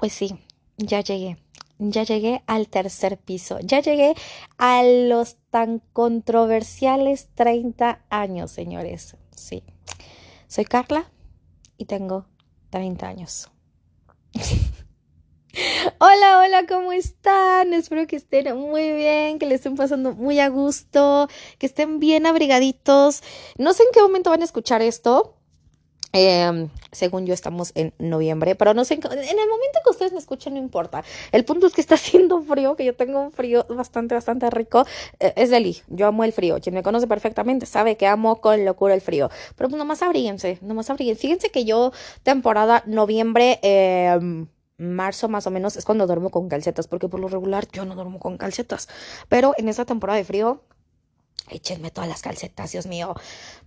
Pues sí, ya llegué. Ya llegué al tercer piso. Ya llegué a los tan controversiales 30 años, señores. Sí. Soy Carla y tengo 30 años. Hola, hola, ¿cómo están? Espero que estén muy bien, que le estén pasando muy a gusto, que estén bien abrigaditos. No sé en qué momento van a escuchar esto. Em, según yo estamos en noviembre, pero no sé, en, el momento que ustedes me escuchen no importa. El punto es que está haciendo frío, que yo tengo un frío bastante, bastante rico. Eh, es Deli, yo amo el frío. Quien me conoce perfectamente sabe que amo con locura el frío. Pero pues nomás abríguense, nomás abríguense. Fíjense que yo temporada noviembre... Eh, marzo más o menos es cuando duermo con calcetas, porque por lo regular yo no duermo con calcetas. Pero en esa temporada de frío, échenme todas las calcetas, Dios mío.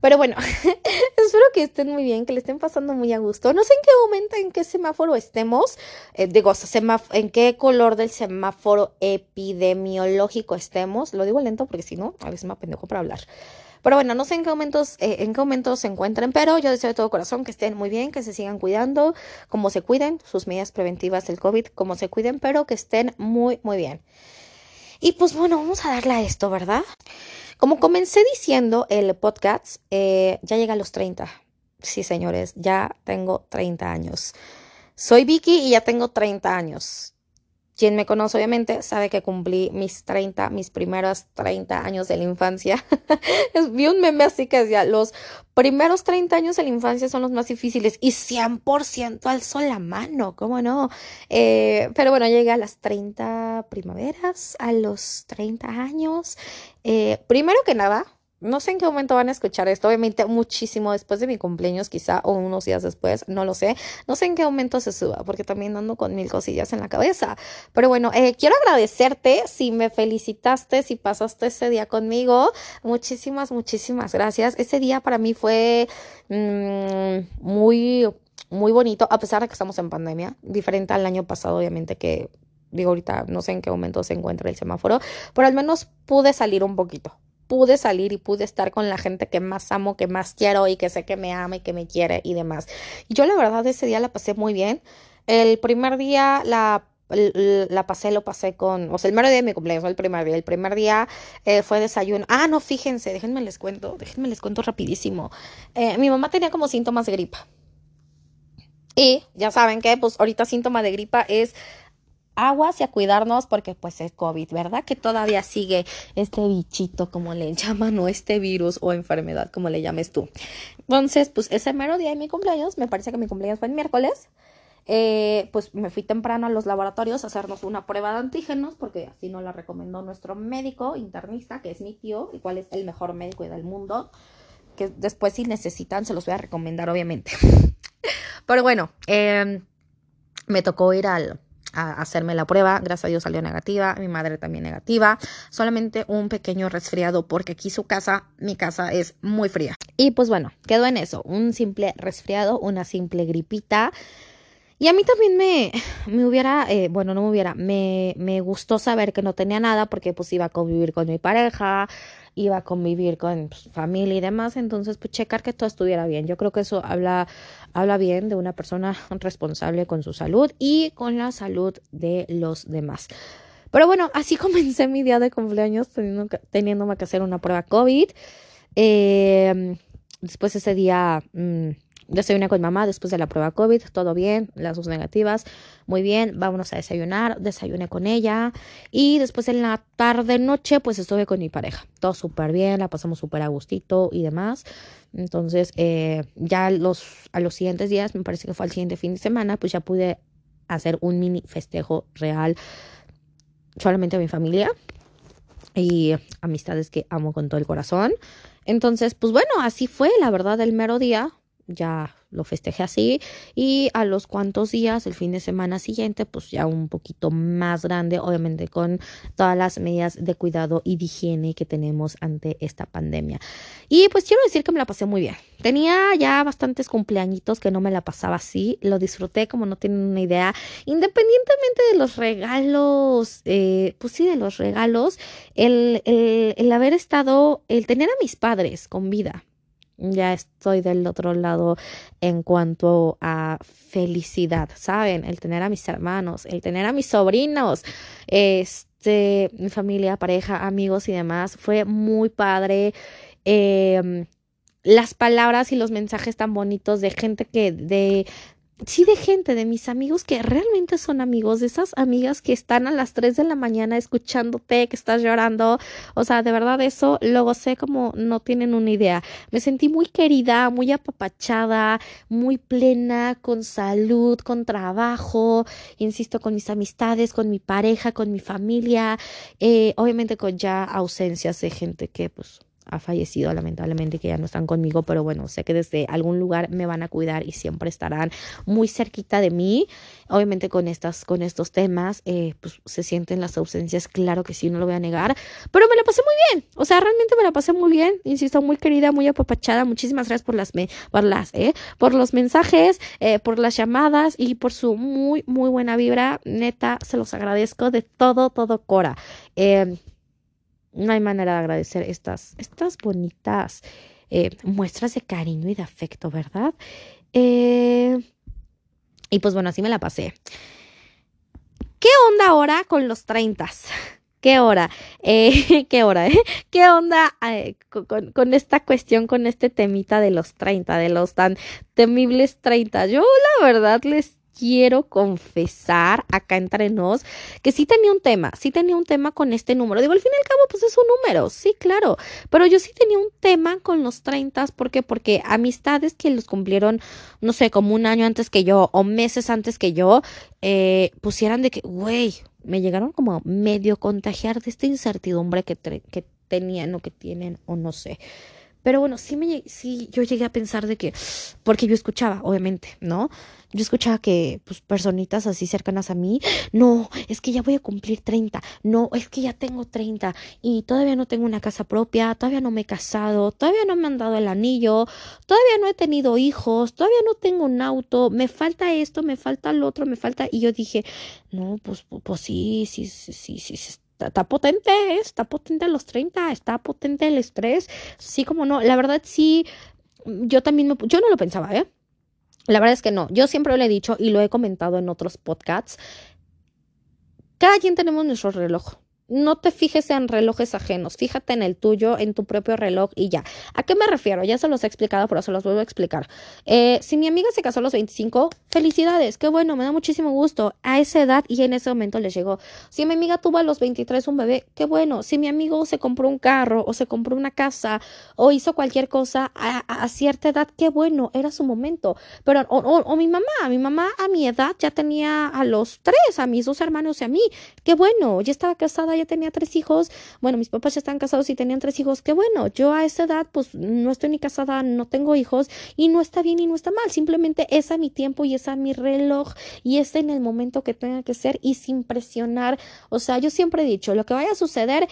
Pero bueno, espero que estén muy bien, que le estén pasando muy a gusto. No sé en qué momento, en qué semáforo estemos, eh, digo, en qué color del semáforo epidemiológico estemos. Lo digo lento porque si no, a veces me apendejo para hablar. Pero bueno, no sé en qué momentos, eh, en qué momentos se encuentren, pero yo deseo de todo corazón que estén muy bien, que se sigan cuidando, como se cuiden, sus medidas preventivas del COVID, como se cuiden, pero que estén muy, muy bien. Y pues bueno, vamos a darle a esto, ¿verdad? Como comencé diciendo, el podcast eh, ya llega a los 30. Sí, señores, ya tengo 30 años. Soy Vicky y ya tengo 30 años. Quien me conoce obviamente sabe que cumplí mis 30, mis primeros 30 años de la infancia. Vi un meme así que decía, los primeros 30 años de la infancia son los más difíciles y 100% alzo la mano, ¿cómo no? Eh, pero bueno, llegué a las 30 primaveras, a los 30 años. Eh, primero que nada, no sé en qué momento van a escuchar esto, obviamente muchísimo después de mi cumpleaños quizá o unos días después, no lo sé, no sé en qué momento se suba porque también ando con mil cosillas en la cabeza, pero bueno, eh, quiero agradecerte si me felicitaste, si pasaste ese día conmigo, muchísimas, muchísimas gracias, ese día para mí fue mm, muy, muy bonito, a pesar de que estamos en pandemia, diferente al año pasado obviamente que digo ahorita no sé en qué momento se encuentra el semáforo, pero al menos pude salir un poquito pude salir y pude estar con la gente que más amo, que más quiero y que sé que me ama y que me quiere y demás. Y yo la verdad ese día la pasé muy bien. El primer día la la pasé, lo pasé con, o sea, el mero de mi cumpleaños, el primer día, el primer día eh, fue desayuno. Ah, no, fíjense, déjenme les cuento, déjenme les cuento rapidísimo. Eh, mi mamá tenía como síntomas de gripa. Y ya saben que, pues, ahorita síntoma de gripa es aguas y a cuidarnos porque pues es COVID, ¿verdad? Que todavía sigue este bichito como le llaman o este virus o enfermedad como le llames tú. Entonces, pues ese mero día de mi cumpleaños, me parece que mi cumpleaños fue el miércoles, eh, pues me fui temprano a los laboratorios a hacernos una prueba de antígenos porque así nos la recomendó nuestro médico internista, que es mi tío, el cual es el mejor médico del mundo, que después si necesitan se los voy a recomendar obviamente. Pero bueno, em, me tocó ir al a hacerme la prueba. Gracias a Dios salió negativa, mi madre también negativa. Solamente un pequeño resfriado porque aquí su casa, mi casa es muy fría. Y pues bueno, quedó en eso, un simple resfriado, una simple gripita. Y a mí también me, me hubiera, eh, bueno, no me hubiera, me, me gustó saber que no tenía nada porque pues iba a convivir con mi pareja, iba a convivir con pues, familia y demás, entonces pues checar que todo estuviera bien. Yo creo que eso habla, habla bien de una persona responsable con su salud y con la salud de los demás. Pero bueno, así comencé mi día de cumpleaños teniendo, teniéndome que hacer una prueba COVID. Eh, después ese día... Mm, Desayuné con mamá después de la prueba COVID, todo bien, las dos negativas, muy bien, vámonos a desayunar, desayuné con ella y después en la tarde noche pues estuve con mi pareja, todo súper bien, la pasamos súper a gustito y demás, entonces eh, ya los, a los siguientes días, me parece que fue al siguiente fin de semana, pues ya pude hacer un mini festejo real solamente a mi familia y amistades que amo con todo el corazón. Entonces, pues bueno, así fue, la verdad, el mero día ya lo festejé así y a los cuantos días, el fin de semana siguiente, pues ya un poquito más grande, obviamente con todas las medidas de cuidado y de higiene que tenemos ante esta pandemia. Y pues quiero decir que me la pasé muy bien. Tenía ya bastantes cumpleañitos que no me la pasaba así, lo disfruté como no tienen una idea, independientemente de los regalos, eh, pues sí, de los regalos, el, el, el haber estado, el tener a mis padres con vida ya estoy del otro lado en cuanto a felicidad, ¿saben? El tener a mis hermanos, el tener a mis sobrinos, este, mi familia, pareja, amigos y demás, fue muy padre. Em, las palabras y los mensajes tan bonitos de gente que de sí de gente, de mis amigos que realmente son amigos, de esas amigas que están a las 3 de la mañana escuchándote, que estás llorando. O sea, de verdad eso lo sé como no tienen una idea. Me sentí muy querida, muy apapachada, muy plena, con salud, con trabajo, insisto, con mis amistades, con mi pareja, con mi familia, eh, obviamente con ya ausencias de gente que pues ha fallecido lamentablemente que ya no están conmigo, pero bueno, sé que desde algún lugar me van a cuidar y siempre estarán muy cerquita de mí. Obviamente con estas con estos temas eh, pues se sienten las ausencias, claro que sí, no lo voy a negar, pero me la pasé muy bien. O sea, realmente me la pasé muy bien, insisto, muy querida, muy apapachada. Muchísimas gracias por las por las eh, por los mensajes, eh, por las llamadas y por su muy muy buena vibra. Neta, se los agradezco de todo todo Cora. Eh, no hay manera de agradecer estas, estas bonitas eh, muestras de cariño y de afecto, ¿verdad? Eh, y pues bueno, así me la pasé. ¿Qué onda ahora con los 30? ¿Qué hora? Eh, ¿Qué hora? Eh? ¿Qué onda con, con, esta cuestión, con este temita de los 30, de los tan temibles 30? Yo la verdad les quiero confesar acá entre nos que sí tenía un tema, sí tenía un tema con este número. Digo, al fin y al cabo, pues es un número, sí, claro, pero yo sí tenía un tema con los 30, ¿por qué? Porque amistades que los cumplieron, no sé, como un año antes que yo o meses antes que yo, eh, pusieran de que, güey, me llegaron como medio contagiar de esta incertidumbre que, que tenían o que tienen o no sé. Pero bueno, sí, me, sí, yo llegué a pensar de que, porque yo escuchaba, obviamente, ¿no? Yo escuchaba que, pues, personitas así cercanas a mí, no, es que ya voy a cumplir 30, no, es que ya tengo 30 y todavía no tengo una casa propia, todavía no me he casado, todavía no me han dado el anillo, todavía no he tenido hijos, todavía no tengo un auto, me falta esto, me falta lo otro, me falta, y yo dije, no, pues, pues sí, sí, sí, sí, sí, sí está, potente, está potente a los 30, está potente el estrés, sí como no, la verdad sí, yo también, me, yo no lo pensaba, ¿eh? La verdad es que no, yo siempre lo he dicho y lo he comentado en otros podcasts, cada quien tenemos nuestro reloj, no te fijes en relojes ajenos, fíjate en el tuyo, en tu propio reloj y ya. ¿A qué me refiero? Ya se los he explicado, pero se los vuelvo a explicar. Eh, si mi amiga se casó a los 25, felicidades, qué bueno, me da muchísimo gusto. A esa edad y en ese momento les llegó. Si mi amiga tuvo a los 23 un bebé, qué bueno. Si mi amigo se compró un carro o se compró una casa o hizo cualquier cosa a, cierta edad, qué bueno, era su momento. Pero, o, o mi mamá, mi mamá a mi edad ya tenía a los tres, a mis dos hermanos y a mí, qué bueno, ya estaba casada ya tenía tres hijos, bueno, mis papás ya están casados y tenían tres hijos, qué bueno, yo a esa edad pues no estoy ni casada, no tengo hijos y no está bien y no está mal, simplemente es a mi tiempo y es a mi reloj y es en el momento que tenga que ser y sin presionar, o sea, yo siempre he dicho, lo que vaya a suceder,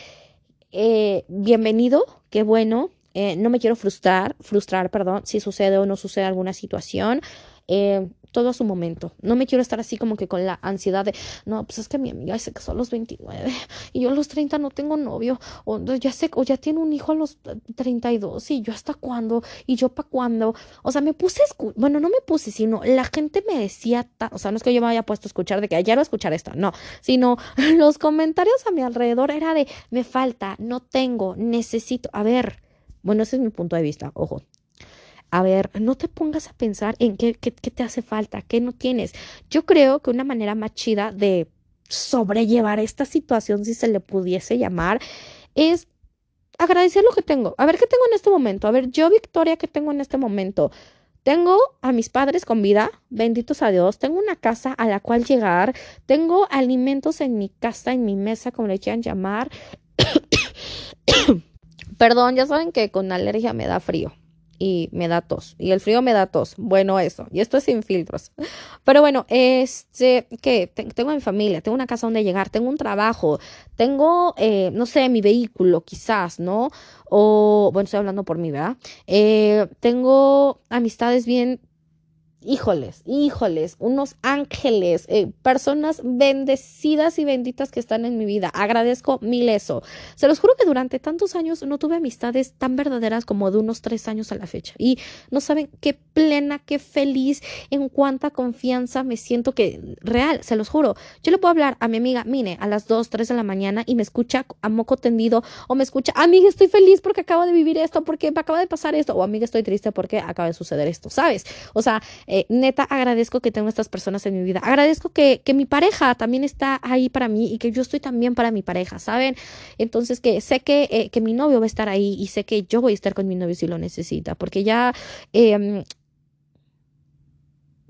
eh, bienvenido, qué bueno, eh, no me quiero frustrar, frustrar, perdón, si sucede o no sucede alguna situación. Eh, todo a su momento. No me quiero estar así como que con la ansiedad de, no, pues es que mi amiga se casó a los 29 y yo a los 30 no tengo novio, o ya sé, o ya tiene un hijo a los 32 y yo hasta cuándo, y yo para cuándo. O sea, me puse, bueno, no me puse, sino la gente me decía, o sea, no es que yo me haya puesto a escuchar de que ayer a escuchar esto, no, sino los comentarios a mi alrededor era de, me falta, no tengo, necesito, a ver, bueno, ese es mi punto de vista, ojo, a ver, no te pongas a pensar en qué, qué, te hace falta, qué no tienes. Yo creo que una manera más chida de sobrellevar esta situación, si se le pudiese llamar, es agradecer lo que tengo. A ver, ¿qué tengo en este momento? A ver, yo, Victoria, ¿qué tengo en este momento? Tengo a mis padres con vida, benditos a Dios. Tengo una casa a la cual llegar. Tengo alimentos en mi casa, en mi mesa, como le quieran llamar. Perdón, ya saben que con alergia me da frío y me da tos. Y el frío me da tos. Bueno, eso. Y esto es sin filtros. Pero bueno, este, que tengo mi familia, tengo una casa donde llegar, tengo un trabajo, tengo, eh, no sé, mi vehículo, quizás, ¿no? O, bueno, estoy hablando por mí, ¿verdad? Eh, tengo amistades bien híjoles, híjoles, unos ángeles, eh, personas bendecidas y benditas que están en mi vida. Agradezco mil eso. Se los juro que durante tantos años no tuve amistades tan verdaderas como de unos tres años a la fecha. Y no saben qué plena, qué feliz, en cuánta confianza me siento que real, se los juro. Yo le puedo hablar a mi amiga, mire, a las dos, tres de la mañana y me escucha a moco tendido o me escucha, amiga, estoy feliz porque acabo de vivir esto, porque me acaba de pasar esto, o amiga, estoy triste porque acaba de suceder esto, ¿sabes? O sea, eh, neta, agradezco que tengo estas personas en mi vida. Agradezco que, que mi pareja también está ahí para mí y que yo estoy también para mi pareja, ¿saben? Entonces, que sé que, eh, que mi novio va a estar ahí y sé que yo voy a estar con mi novio si lo necesita, porque ya eh,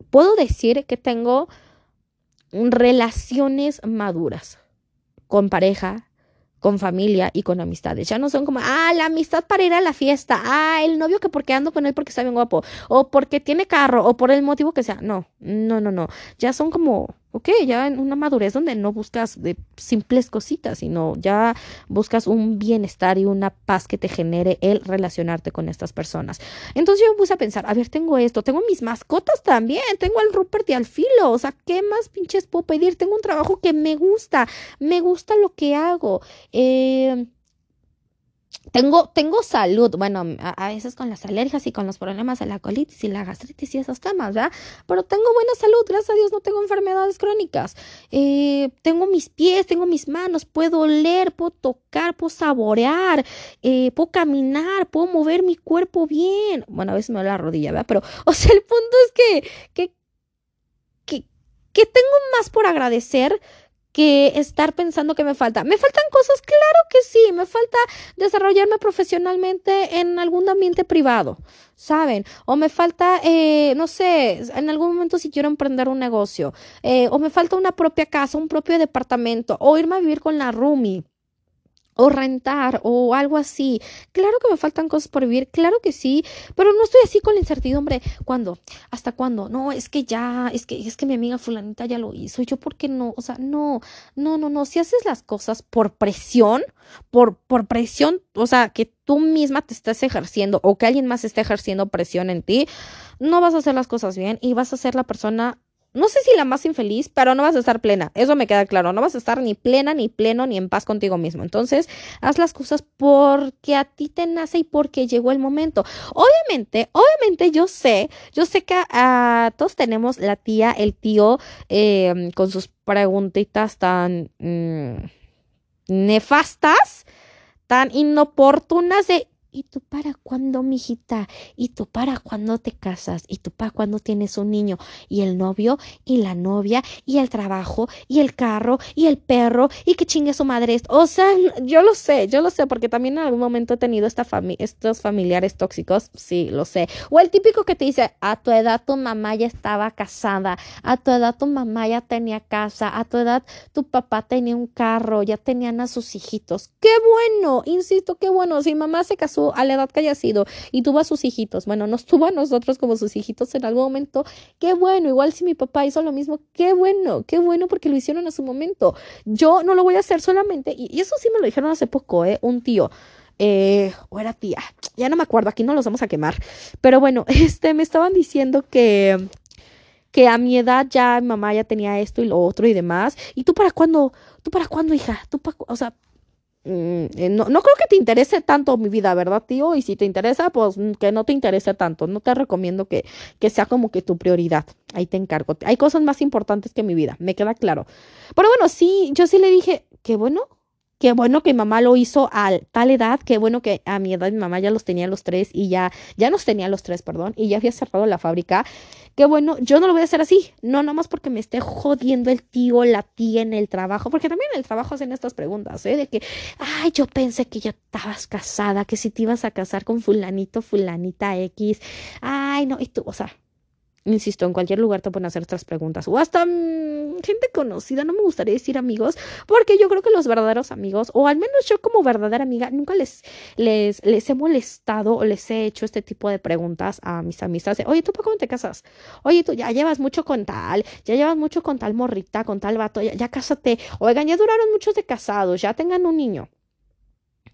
puedo decir que tengo relaciones maduras con pareja, con familia y con amistades. Ya no son como, ah, la amistad para ir a la fiesta, ah, el novio que porque ando con él porque está bien guapo, o porque tiene carro, o por el motivo que sea. No, no, no, no. Ya son como Ok, ya en una madurez donde no buscas de simples cositas, sino ya buscas un bienestar y una paz que te genere el relacionarte con estas personas. Entonces yo me puse a pensar, a ver, tengo esto, tengo mis mascotas también, tengo al Rupert y al Filo, o sea, ¿qué más pinches puedo pedir? Tengo un trabajo que me gusta, me gusta lo que hago. Eh, tengo, tengo salud, bueno, a, veces con las alergias y con los problemas de la colitis y la gastritis y esos temas, ¿verdad? Pero tengo buena salud, gracias a Dios no tengo enfermedades crónicas. Eh, tengo mis pies, tengo mis manos, puedo oler, puedo tocar, puedo saborear, eh, puedo caminar, puedo mover mi cuerpo bien. Bueno, a veces me duele la rodilla, ¿verdad? Pero, o sea, el punto es que, que, que, que tengo más por agradecer que estar pensando que me falta. ¿Me faltan cosas? Claro que sí, me falta desarrollarme profesionalmente en algún ambiente privado, ¿saben? O me falta, eh, no sé, en algún momento si quiero emprender un negocio, eh, o me falta una propia casa, un propio departamento, o irme a vivir con la roomie o rentar o algo así. Claro que me faltan cosas por vivir, claro que sí, pero no estoy así con la incertidumbre. ¿Cuándo? ¿Hasta cuándo? No, es que ya, es que es que mi amiga fulanita ya lo hizo y yo por qué no? O sea, no, no, no, no, si haces las cosas por presión, por por presión, o sea, que tú misma te estás ejerciendo o que alguien más esté ejerciendo presión en ti, no vas a hacer las cosas bien y vas a ser la persona no sé si la más infeliz, pero no vas a estar plena. Eso me queda claro. No vas a estar ni plena, ni pleno, ni en paz contigo mismo. Entonces, haz las cosas porque a ti te nace y porque llegó el momento. Obviamente, obviamente yo sé, yo sé que a, todos tenemos la tía, el tío, em, con sus preguntitas tan mm, nefastas, tan inoportunas de ¿Y tú para cuándo, mijita? ¿Y tú para cuándo te casas? ¿Y tú para cuándo tienes un niño? ¿Y el novio? ¿Y la novia? ¿Y el trabajo? ¿Y el carro? ¿Y el perro? ¿Y que chingue su madre? O sea, yo lo sé, yo lo sé, porque también en algún momento he tenido esta estos familiares tóxicos, sí, lo sé. O el típico que te dice, a tu edad tu mamá ya estaba casada, a tu edad tu mamá ya tenía casa, a tu edad tu papá tenía un carro, ya tenían a sus hijitos. ¡Qué bueno! Insisto, qué bueno. Si mamá se casó a la edad que haya sido y tuvo a sus hijitos. Bueno, nos tuvo a nosotros como sus hijitos en algún momento. Qué bueno, igual si mi papá hizo lo mismo, qué bueno, qué bueno porque lo hicieron a su momento. Yo no lo voy a hacer solamente, y, eso sí me lo dijeron hace poco, ¿eh? Un tío. Eh, o era tía, ya no me acuerdo, aquí no los vamos a quemar. Pero bueno, este, me estaban diciendo que que a mi edad ya mi mamá ya tenía esto y lo otro y demás. ¿Y tú para cuándo? ¿Tú para cuándo, hija? ¿Tú para, o sea, no, no, creo que te interese tanto mi vida, ¿verdad, tío? Y si te interesa, pues mm, que no te interese tanto. No te recomiendo que, que sea como que tu prioridad. Ahí te encargo. Hay cosas más importantes que mi vida, me queda claro. Pero bueno, sí, yo sí le dije, qué bueno, Qué bueno que mi mamá lo hizo a tal edad, qué bueno que a mi edad mi mamá ya los tenía los tres y ya, ya nos tenía los tres, perdón, y ya había cerrado la fábrica. Qué bueno, yo no lo voy a hacer así, no nomás porque me esté jodiendo el tío, la tía en el trabajo, porque también en el trabajo hacen estas preguntas, ¿eh? De que, ay, yo pensé que ya estabas casada, que si te ibas a casar con fulanito, fulanita X, ay, no, y tú, o sea, Insisto, en cualquier lugar te pueden hacer estas preguntas. O hasta mm, gente conocida, no me gustaría decir amigos, porque yo creo que los verdaderos amigos, o al menos yo como verdadera amiga, nunca les, les, les he molestado o les he hecho este tipo de preguntas a mis amistades. Oye, ¿tú para cómo te casas? Oye, tú ya llevas mucho con tal, ya llevas mucho con tal morrita, con tal vato, ya, ya cásate. Oigan, ya duraron muchos de casados, ya tengan un niño.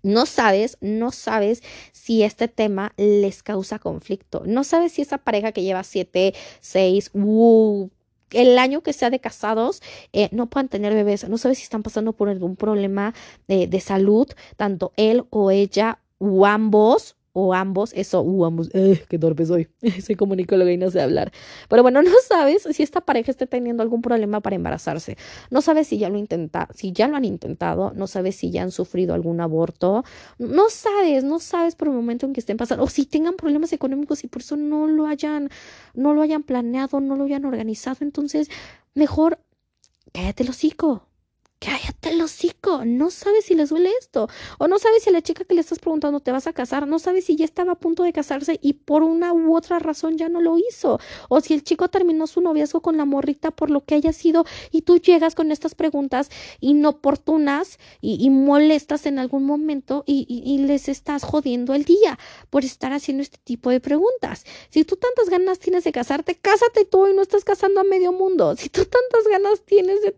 No sabes, no sabes si este tema les causa conflicto. No sabes si esa pareja que lleva siete, seis, uh, el año que sea de casados, eh, no puedan tener bebés. No sabes si están pasando por algún problema de, de salud, tanto él o ella o ambos o ambos, eso, uh, ambos, eh, qué torpe soy, soy comunicóloga y no sé hablar. Pero bueno, no sabes si esta pareja está teniendo algún problema para embarazarse. No sabes si ya lo intenta, si ya lo han intentado, no sabes si ya han sufrido algún aborto. No sabes, no sabes por el momento en que estén pasando, o si tengan problemas económicos y por eso no lo hayan, no lo hayan planeado, no lo hayan organizado. Entonces, mejor cállate el hocico cállate el hocico, no sabes si les duele esto, o no sabes si a la chica que le estás preguntando te vas a casar, no sabes si ya estaba a punto de casarse y por una u otra razón ya no lo hizo, o si el chico terminó su noviazgo con la morrita por lo que haya sido y tú llegas con estas preguntas inoportunas y, molestas en algún momento y, y les estás jodiendo el día por estar haciendo este tipo de preguntas. Si tú tantas ganas tienes de casarte, cásate tú y no estás casando a medio mundo. Si tú tantas ganas tienes de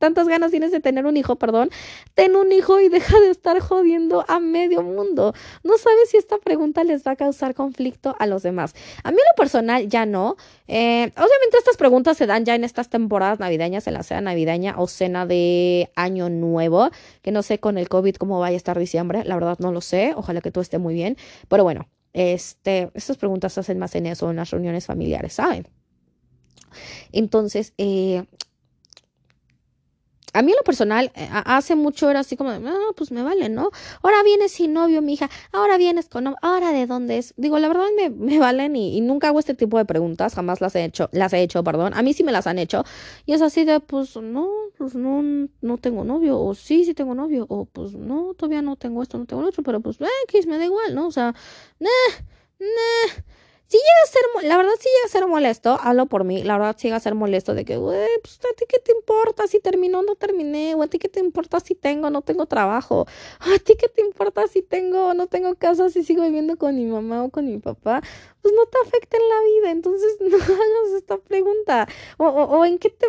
tantas ganas tienes de tener un hijo, perdón, ten un hijo y deja de estar jodiendo a medio mundo. No sabes si esta pregunta les va a causar conflicto a los demás. A mí en lo personal ya no. Eh, obviamente estas preguntas se dan ya en estas temporadas navideñas, en la cena navideña o cena de año nuevo, que no sé con el COVID cómo vaya a estar diciembre, la verdad no lo sé, ojalá que todo esté muy bien, pero bueno, este, estas preguntas se hacen más en eso, en las reuniones familiares, ¿saben? Entonces, eh, a mí en lo personal, eh, hace mucho era así como, ah, pues me vale, ¿no? Ahora vienes sin novio, mi hija, ahora vienes con novio, ahora de dónde es. Digo, la verdad me, me valen y, nunca hago este tipo de preguntas, jamás las he hecho, las he hecho, perdón. A mí sí me las han hecho. Y es así de, pues no, pues no, no tengo novio, o sí, sí tengo novio, o pues no, todavía no tengo esto, no tengo lo otro, pero pues, eh, me da igual, ¿no? O sea, nah, nah. Si llega a ser, la verdad, si llega a ser molesto, hablo por mí, la verdad, si llega a ser molesto de que, güey, pues a ti qué te importa si terminó o no terminé, o a ti qué te importa si tengo o no tengo trabajo, a ti qué te importa si tengo o no tengo casa, si sigo viviendo con mi mamá o con mi papá, pues no te afecta en la vida, entonces no hagas esta pregunta, o, o, en qué te,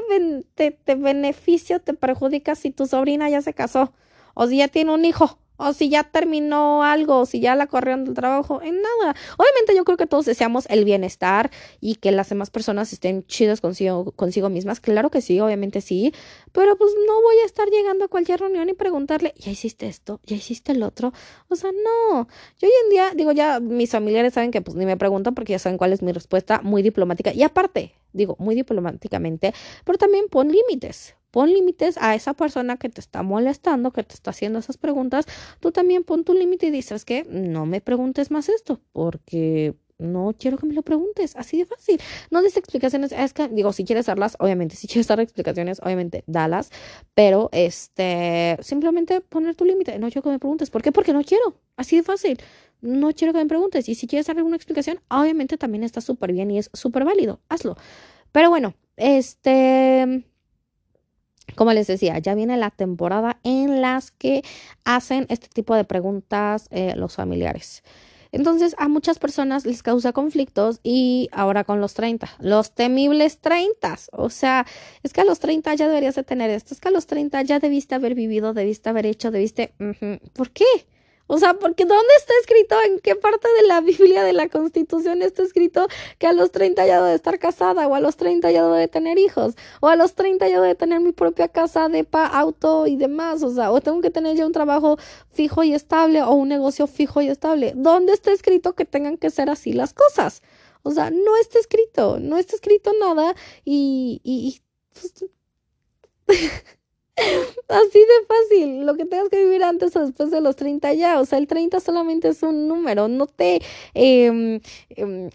te, te beneficio, te perjudica si tu sobrina ya se casó, o si ya tiene un hijo, o si ya terminó algo, o si ya la corrieron del trabajo, en nada. Obviamente yo creo que todos deseamos el bienestar y que las demás personas estén chidas consigo, consigo mismas. Claro que sí, obviamente sí, pero pues no voy a estar llegando a cualquier reunión y preguntarle, ya hiciste esto, ya hiciste el otro. O sea, no. Yo hoy en día, digo, ya mis familiares saben que pues ni me preguntan porque ya saben cuál es mi respuesta, muy diplomática. Y aparte, digo, muy diplomáticamente, pero también pon límites pon límites a esa persona que te está molestando, que te está haciendo esas preguntas, tú también pon tu límite y dices que no me preguntes más esto, porque no quiero que me lo preguntes, así de fácil. No des explicaciones, es que digo, si quieres darlas, obviamente, si quieres dar explicaciones, obviamente, dalas, pero este, simplemente poner tu límite, no quiero que me preguntes, ¿por qué? Porque no quiero, así de fácil. No quiero que me preguntes y si quieres dar alguna explicación, obviamente también está súper bien y es súper válido, hazlo. Pero bueno, este, como les decía, ya viene la temporada en las que hacen este tipo de preguntas eh, los familiares. Entonces a muchas personas les causa conflictos y ahora con los 30, los temibles 30. O sea, es que a los 30 ya deberías de tener esto, es que a los 30 ya debiste haber vivido, debiste haber hecho, debiste... ¿Por qué? O sea, porque ¿dónde está escrito? ¿En qué parte de la Biblia, de la Constitución está escrito que a los 30 ya debo de estar casada o a los 30 ya debo de tener hijos o a los 30 ya debo de tener mi propia casa, depa, auto y demás? O sea, o tengo que tener ya un trabajo fijo y estable o un negocio fijo y estable. ¿Dónde está escrito que tengan que ser así las cosas? O sea, no está escrito, no está escrito nada y... y, pues, Así de fácil, lo que tengas que vivir antes o después de los 30 ya, o sea, el 30 solamente es un número, no te eh,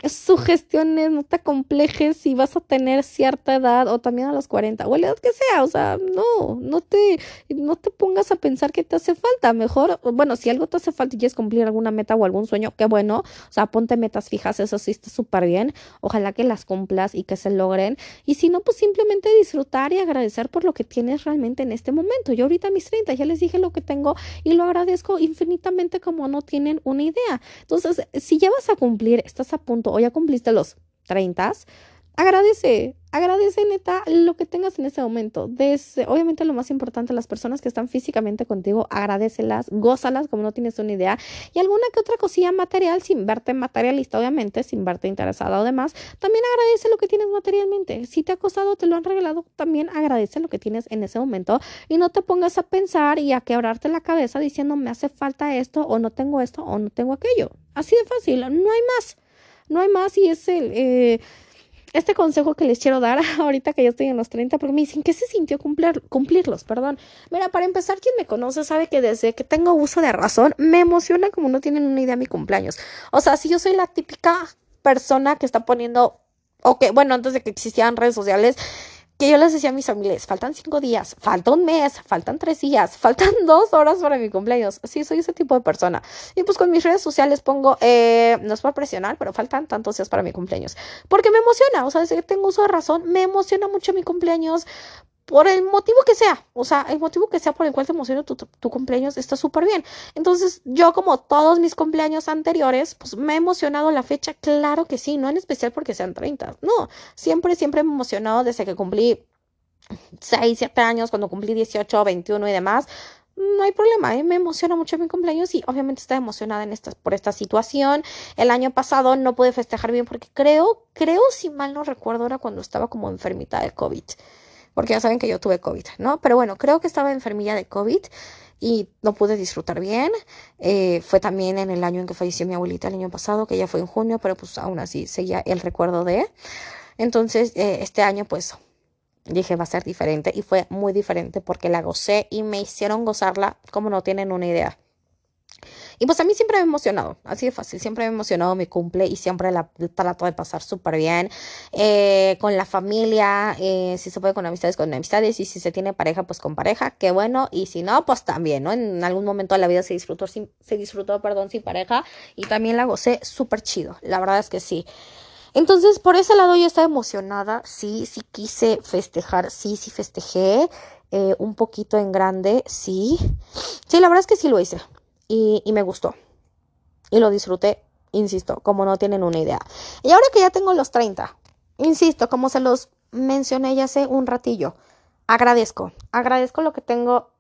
sugestiones, no te complejes si vas a tener cierta edad o también a los 40 o la edad que sea, o sea, no, no te, no te pongas a pensar que te hace falta, mejor, bueno, si algo te hace falta y quieres cumplir alguna meta o algún sueño, qué bueno, o sea, ponte metas fijas, eso sí está súper bien, ojalá que las cumplas y que se logren, y si no, pues simplemente disfrutar y agradecer por lo que tienes realmente en este momento. Yo ahorita mis 30 ya les dije lo que tengo y lo agradezco infinitamente como no tienen una idea. Entonces, si ya vas a cumplir, estás a punto o ya cumpliste los 30, agradece, agradece neta lo que tengas en ese momento. Obviamente lo más importante, las personas que están físicamente contigo, agradecelas, gózalas como no tienes una idea. Y alguna que otra cosilla material, sin verte materialista, obviamente, sin verte interesada o demás, también agradece lo que tienes materialmente. Si te ha costado, te lo han regalado, también agradece lo que tienes en ese momento y no te pongas a pensar y a quebrarte la cabeza diciendo me hace falta esto o no tengo esto o no tengo aquello. Así de fácil, no hay más. No hay más y es el... Eh, este consejo que les quiero dar ahorita que ya estoy en los 30, porque me dicen, ¿qué se sintió cumplir, cumplirlos? Perdón. Mira, para empezar, quien me conoce sabe que desde que tengo uso de razón, me emociona como no tienen una idea mi cumpleaños. O sea, si yo soy la típica persona que está poniendo, o que, bueno, antes de que existieran redes sociales, que yo les decía a mis familiares, faltan cinco días, falta un mes, faltan tres días, faltan dos horas para mi cumpleaños. Sí, soy ese tipo de persona. Y pues con mis redes sociales pongo, eh, no es para presionar, pero faltan tantos días para mi cumpleaños. Porque me emociona, o sea, desde que tengo uso de razón, me emociona mucho mi cumpleaños por el motivo que sea, o sea, el motivo que sea por el cual te emociona tu, tu, cumpleaños está súper bien. Entonces, yo como todos mis cumpleaños anteriores, pues me he emocionado la fecha, claro que sí, no en especial porque sean 30, no, siempre, siempre me he emocionado desde que cumplí 6, 7 años, cuando cumplí 18, 21 y demás. No hay problema, ¿eh? me emociona mucho mi cumpleaños y obviamente estoy emocionada en esta, por esta situación. El año pasado no pude festejar bien porque creo, creo, si mal no recuerdo, era cuando estaba como enfermita de COVID porque ya saben que yo tuve COVID, ¿no? Pero bueno, creo que estaba enfermilla de COVID y no pude disfrutar bien. Eh, fue también en el año en que falleció mi abuelita el año pasado, que ya fue en junio, pero pues aún así seguía el recuerdo de. Entonces, eh, este año pues dije va a ser diferente y fue muy diferente porque la gocé y me hicieron gozarla como no tienen una idea. Y pues a mí siempre me ha emocionado, así de fácil, siempre me ha emocionado mi cumple y siempre la trato de pasar súper bien eh, con la familia, eh, si se puede con amistades, con amistades y si se tiene pareja, pues con pareja, qué bueno, y si no, pues también, ¿no? En algún momento de la vida se disfrutó, sin, se disfrutó, perdón, sin pareja y también la gocé súper chido, la verdad es que sí. Entonces, por ese lado yo estaba emocionada, sí, sí quise festejar, sí, sí festejé. Eh, un poquito en grande, sí. Sí, la verdad es que sí lo hice y, me gustó. Y lo disfruté, insisto, como no tienen una idea. Y ahora que ya tengo los 30, insisto, como se los mencioné ya hace un ratillo, agradezco, agradezco lo que tengo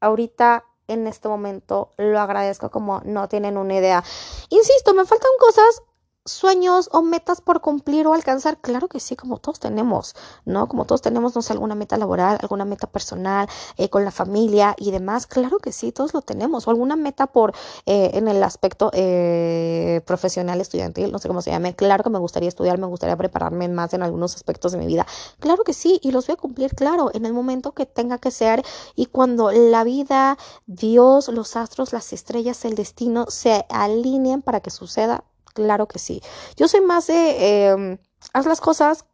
ahorita en este momento, lo agradezco como no tienen una idea. Insisto, me faltan cosas sueños o metas por cumplir o alcanzar? Claro que sí, como todos tenemos, ¿no? Como todos tenemos, no sé, alguna meta laboral, alguna meta personal, eh, con la familia y demás. Claro que sí, todos lo tenemos. O alguna meta por, eh, en el aspecto eh, profesional, estudiantil, no sé cómo se llame. Claro que me gustaría estudiar, me gustaría prepararme más en algunos aspectos de mi vida. Claro que sí, y los voy a cumplir, claro, en el momento que tenga que ser y cuando la vida, Dios, los astros, las estrellas, el destino se alineen para que suceda Claro que sí. Yo soy más de, em, haz las cosas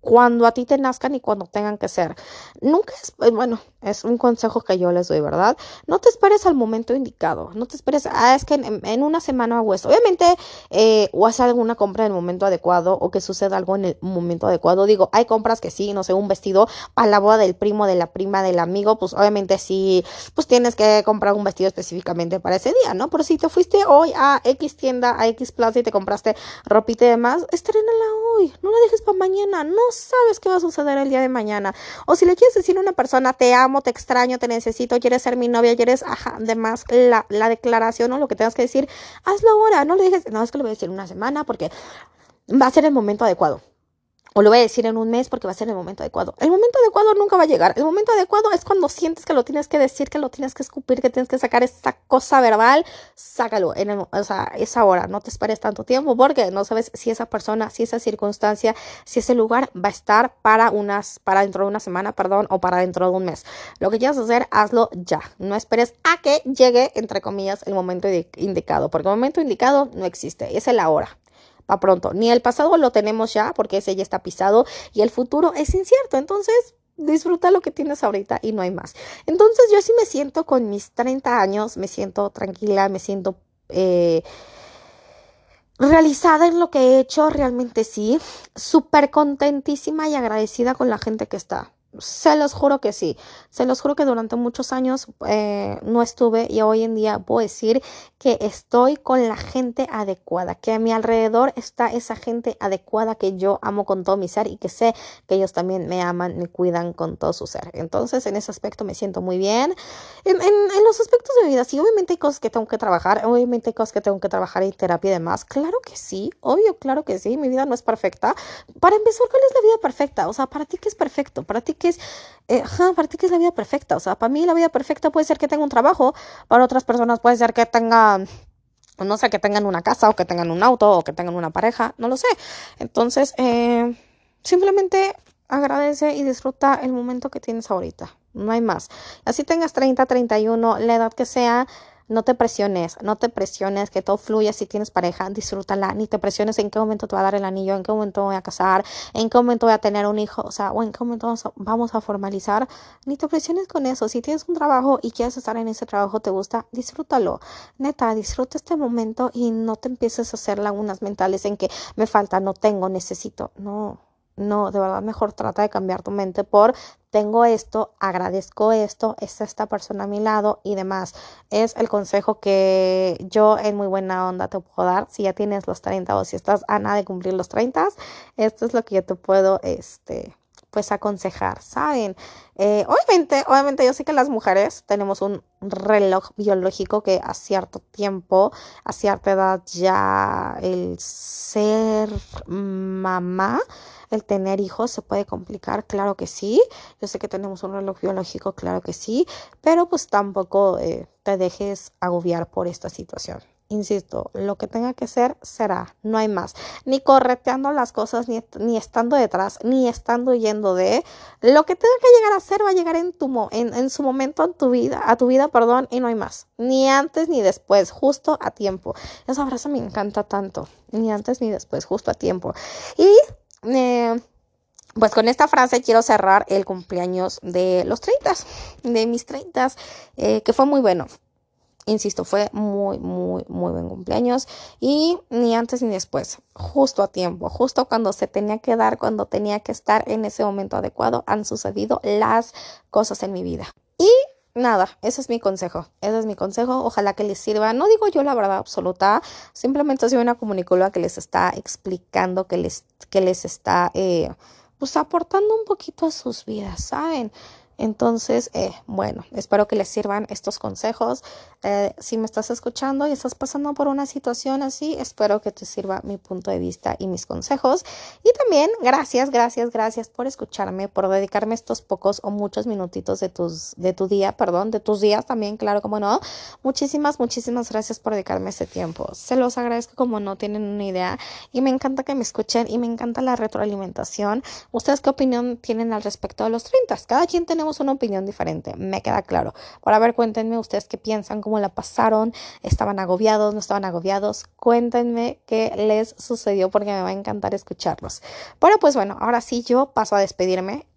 cuando a ti te nazcan y cuando tengan que ser. Nunca es, eh, bueno, es un consejo que yo les doy, ¿verdad? No te esperes al momento indicado, no te esperes, ah, es que en, una semana hago esto. Obviamente, eh, o hacer alguna compra en el momento adecuado o que suceda algo en el momento adecuado. Digo, hay compras que sí, no sé, un vestido para la boda del primo, de la prima, del amigo, pues obviamente sí, pues tienes que comprar un vestido específicamente para ese día, ¿no? Pero si te fuiste hoy a X tienda, a X plaza y te compraste ropita y demás, estrenala hoy, no la dejes para mañana, no sabes qué va a suceder el día de mañana. O si le quieres decir a una persona, te amo, te extraño, te necesito, quieres ser mi novia, quieres, ajá, además, la, la declaración o lo que tengas que decir, hazlo ahora, no le dejes, no es que lo voy a decir una semana porque va a ser el momento adecuado. O lo voy a decir en un mes porque va a ser el momento adecuado. El momento adecuado nunca va a llegar. El momento adecuado es cuando sientes que lo tienes que decir, que lo tienes que escupir, que tienes que sacar esa cosa verbal. Sácalo. En el, o sea, es ahora. No te esperes tanto tiempo porque no sabes si esa persona, si esa circunstancia, si ese lugar va a estar para unas, para dentro de una semana, perdón, o para dentro de un mes. Lo que quieras hacer, hazlo ya. No esperes a que llegue, entre comillas, el momento indicado. Porque el momento indicado no existe. Es el ahora pronto. Ni el pasado lo tenemos ya porque ese ya está pisado y el futuro es incierto. Entonces, disfruta lo que tienes ahorita y no hay más. Entonces, yo sí me siento con mis 30 años, me siento tranquila, me siento... Eh, realizada en lo que he hecho, realmente sí, súper contentísima y agradecida con la gente que está. Se los juro que sí. Se los juro que durante muchos años eh, no estuve y hoy en día puedo decir que estoy con la gente adecuada, que a mi alrededor está esa gente adecuada que yo amo con todo mi ser y que sé que ellos también me aman, me cuidan con todo su ser. Entonces, en ese aspecto me siento muy bien. En, los aspectos de mi vida, sí, obviamente hay cosas que tengo que trabajar, obviamente hay cosas que tengo que trabajar en terapia y demás. Claro que sí, obvio, claro que sí. Mi vida no es perfecta. Para empezar, ¿cuál es la vida perfecta? O sea, para ti, ¿qué es perfecto? Para ti, ¿qué es, eh, para ti, ¿qué es la vida perfecta? O sea, para mí la vida perfecta puede ser que tenga un trabajo, para otras personas puede ser que tenga no sé, que tengan una casa o que tengan un auto o que tengan una pareja, no lo sé. Entonces, eh, simplemente agradece y disfruta el momento que tienes ahorita. No hay más. Así tengas 30, 31, la edad que sea, no te presiones, no te presiones, que todo fluya. Si tienes pareja, disfrútala. Ni te presiones en qué momento te va a dar el anillo, en qué momento voy a casar, en qué momento voy a tener un hijo, o sea, o en qué momento vamos a, formalizar. Ni te presiones con eso. Si tienes un trabajo y quieres estar en ese trabajo, te gusta, disfrútalo. Neta, disfruta este momento y no te empieces a hacer lagunas mentales en que me falta, no tengo, necesito. No, no, de verdad mejor trata de cambiar tu mente por tengo esto, agradezco esto, está esta persona a mi lado y demás. Es el consejo que yo en muy buena onda te puedo dar. Si ya tienes los 30 o si estás a nada de cumplir los 30, esto es lo que yo te puedo, este, pues aconsejar, ¿saben? Eh, obviamente, obviamente yo sé que las mujeres tenemos un reloj biológico que a cierto tiempo, a cierta edad ya el ser mamá el tener hijos se puede complicar, claro que sí. Yo sé que tenemos un reloj biológico, claro que sí, pero pues tampoco eh, te dejes agobiar por esta situación. Insisto, lo que tenga que ser, será, no hay más. Ni correteando las cosas, ni, ni estando detrás, ni estando yendo de. Lo que tenga que llegar a ser va a llegar en, tu, en, en su momento en tu vida, a tu vida, perdón, y no hay más. Ni antes ni después, justo a tiempo. Esa frase me encanta tanto. Ni antes ni después, justo a tiempo. Y eh, pues con esta frase quiero cerrar el cumpleaños de los 30, de mis 30, eh, que fue muy bueno. Insisto, fue muy, muy, muy buen cumpleaños y ni antes ni después, justo a tiempo, justo cuando se tenía que dar, cuando tenía que estar en ese momento adecuado, han sucedido las cosas en mi vida. Y nada, ese es mi consejo, ese es mi consejo, ojalá que les sirva, no digo yo la verdad absoluta, simplemente soy una comunicóloga que les está explicando, que les, que les está, eh, pues aportando un poquito a sus vidas, ¿saben? Entonces, eh, bueno, espero que les sirvan estos consejos. Eh, si me estás escuchando y estás pasando por una situación así, espero que te sirva mi punto de vista y mis consejos. Y también, gracias, gracias, gracias por escucharme, por dedicarme estos pocos o muchos minutitos de tus, de tu día, perdón, de tus días también, claro, como no. Muchísimas, muchísimas gracias por dedicarme este tiempo. Se los agradezco como no tienen una idea y me encanta que me escuchen y me encanta la retroalimentación. ¿Ustedes qué opinión tienen al respecto de los 30? Cada quien tenemos una opinión diferente, me queda claro. Por a ver, cuéntenme ustedes qué piensan, cómo la pasaron, estaban agobiados, no estaban agobiados, cuéntenme qué les sucedió porque me va a encantar escucharlos. Bueno, pues bueno, ahora sí yo paso a despedirme.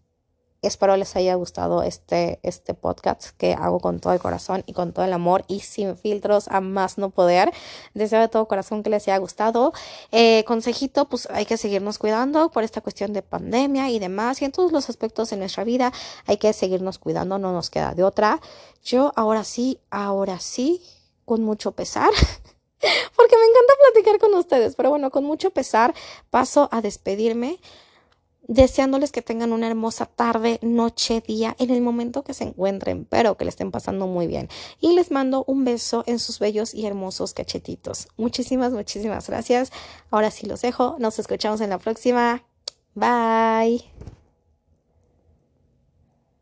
Espero les haya gustado este, este podcast que hago con todo el corazón y con todo el amor y sin filtros a más no poder. Deseo de todo corazón que les haya gustado. Eh, consejito, pues hay que seguirnos cuidando por esta cuestión de pandemia y demás. Y en todos los aspectos de nuestra vida hay que seguirnos cuidando, no nos queda de otra. Yo ahora sí, ahora sí, con mucho pesar. porque me encanta platicar con ustedes, pero bueno, con mucho pesar paso a despedirme deseándoles que tengan una hermosa tarde, noche, día, en el momento que se encuentren, pero que le estén pasando muy bien. Y les mando un beso en sus bellos y hermosos cachetitos. Muchísimas, muchísimas gracias. Ahora sí los dejo. Nos escuchamos en la próxima. Bye.